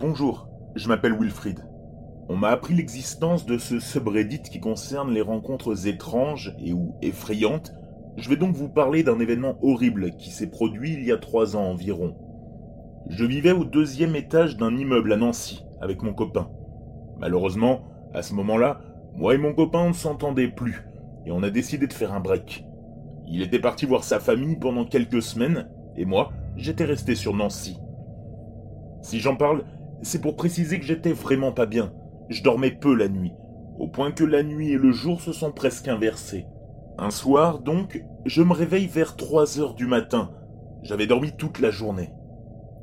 Bonjour, je m'appelle Wilfried. On m'a appris l'existence de ce subreddit qui concerne les rencontres étranges et ou effrayantes. Je vais donc vous parler d'un événement horrible qui s'est produit il y a trois ans environ. Je vivais au deuxième étage d'un immeuble à Nancy avec mon copain. Malheureusement, à ce moment-là, moi et mon copain ne s'entendaient plus et on a décidé de faire un break. Il était parti voir sa famille pendant quelques semaines et moi, j'étais resté sur Nancy. Si j'en parle, c'est pour préciser que j'étais vraiment pas bien. Je dormais peu la nuit, au point que la nuit et le jour se sont presque inversés. Un soir, donc, je me réveille vers 3 heures du matin. J'avais dormi toute la journée.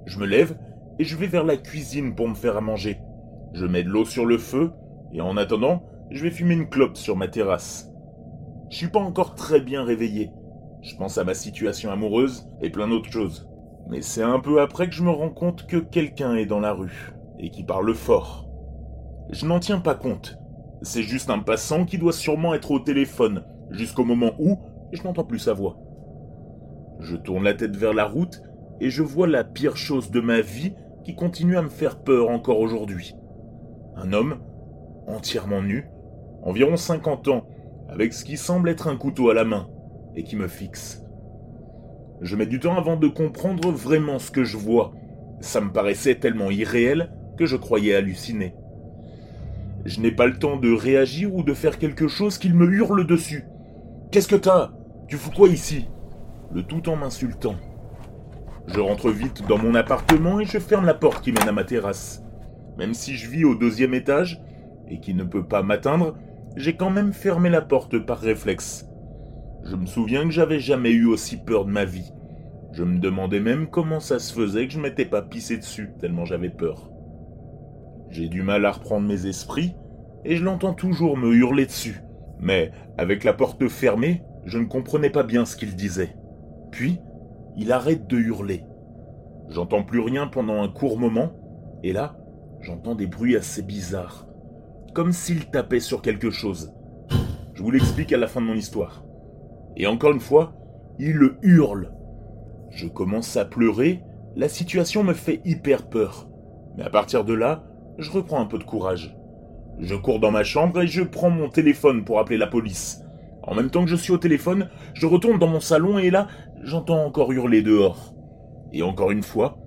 Je me lève et je vais vers la cuisine pour me faire à manger. Je mets de l'eau sur le feu et en attendant, je vais fumer une clope sur ma terrasse. Je suis pas encore très bien réveillé. Je pense à ma situation amoureuse et plein d'autres choses. Mais c'est un peu après que je me rends compte que quelqu'un est dans la rue et qui parle fort. Je n'en tiens pas compte. C'est juste un passant qui doit sûrement être au téléphone jusqu'au moment où je n'entends plus sa voix. Je tourne la tête vers la route et je vois la pire chose de ma vie qui continue à me faire peur encore aujourd'hui. Un homme, entièrement nu, environ 50 ans, avec ce qui semble être un couteau à la main, et qui me fixe. Je mets du temps avant de comprendre vraiment ce que je vois. Ça me paraissait tellement irréel que je croyais halluciner. Je n'ai pas le temps de réagir ou de faire quelque chose qu'il me hurle dessus. Qu'est-ce que t'as? Tu fous quoi ici? Le tout en m'insultant. Je rentre vite dans mon appartement et je ferme la porte qui mène à ma terrasse. Même si je vis au deuxième étage et qui ne peut pas m'atteindre, j'ai quand même fermé la porte par réflexe. Je me souviens que j'avais jamais eu aussi peur de ma vie. Je me demandais même comment ça se faisait que je m'étais pas pissé dessus, tellement j'avais peur. J'ai du mal à reprendre mes esprits, et je l'entends toujours me hurler dessus. Mais, avec la porte fermée, je ne comprenais pas bien ce qu'il disait. Puis, il arrête de hurler. J'entends plus rien pendant un court moment, et là, j'entends des bruits assez bizarres. Comme s'il tapait sur quelque chose. Je vous l'explique à la fin de mon histoire. Et encore une fois, il le hurle. Je commence à pleurer, la situation me fait hyper peur. Mais à partir de là, je reprends un peu de courage. Je cours dans ma chambre et je prends mon téléphone pour appeler la police. En même temps que je suis au téléphone, je retourne dans mon salon et là, j'entends encore hurler dehors. Et encore une fois,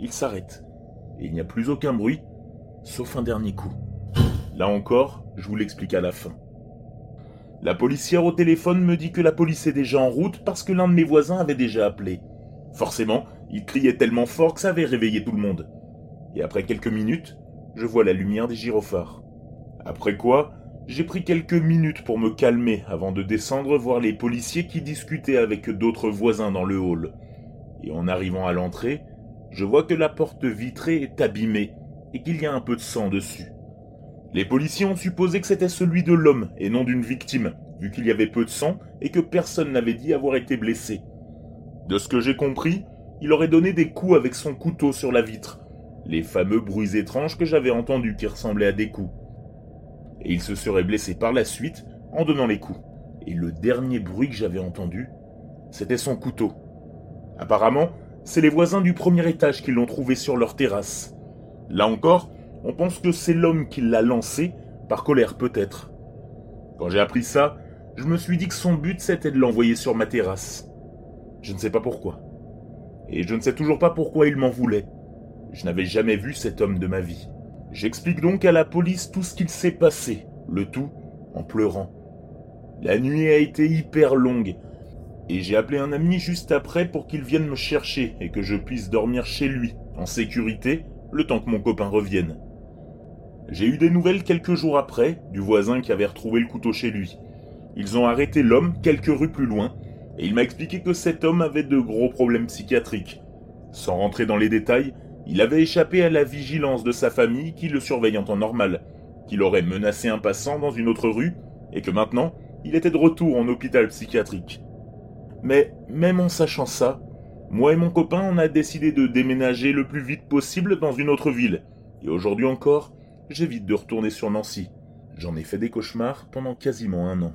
il s'arrête. Et il n'y a plus aucun bruit, sauf un dernier coup. Là encore, je vous l'explique à la fin. La policière au téléphone me dit que la police est déjà en route parce que l'un de mes voisins avait déjà appelé. Forcément, il criait tellement fort que ça avait réveillé tout le monde. Et après quelques minutes, je vois la lumière des gyrophares. Après quoi, j'ai pris quelques minutes pour me calmer avant de descendre voir les policiers qui discutaient avec d'autres voisins dans le hall. Et en arrivant à l'entrée, je vois que la porte vitrée est abîmée et qu'il y a un peu de sang dessus. Les policiers ont supposé que c'était celui de l'homme et non d'une victime, vu qu'il y avait peu de sang et que personne n'avait dit avoir été blessé. De ce que j'ai compris, il aurait donné des coups avec son couteau sur la vitre, les fameux bruits étranges que j'avais entendus qui ressemblaient à des coups. Et il se serait blessé par la suite en donnant les coups. Et le dernier bruit que j'avais entendu, c'était son couteau. Apparemment, c'est les voisins du premier étage qui l'ont trouvé sur leur terrasse. Là encore, on pense que c'est l'homme qui l'a lancé, par colère peut-être. Quand j'ai appris ça, je me suis dit que son but c'était de l'envoyer sur ma terrasse. Je ne sais pas pourquoi. Et je ne sais toujours pas pourquoi il m'en voulait. Je n'avais jamais vu cet homme de ma vie. J'explique donc à la police tout ce qu'il s'est passé, le tout en pleurant. La nuit a été hyper longue, et j'ai appelé un ami juste après pour qu'il vienne me chercher et que je puisse dormir chez lui, en sécurité, le temps que mon copain revienne. J'ai eu des nouvelles quelques jours après du voisin qui avait retrouvé le couteau chez lui. Ils ont arrêté l'homme quelques rues plus loin, et il m'a expliqué que cet homme avait de gros problèmes psychiatriques. Sans rentrer dans les détails, il avait échappé à la vigilance de sa famille qui le surveille en temps normal, qu'il aurait menacé un passant dans une autre rue, et que maintenant, il était de retour en hôpital psychiatrique. Mais même en sachant ça, moi et mon copain, on a décidé de déménager le plus vite possible dans une autre ville. Et aujourd'hui encore, j'évite de retourner sur Nancy. J'en ai fait des cauchemars pendant quasiment un an.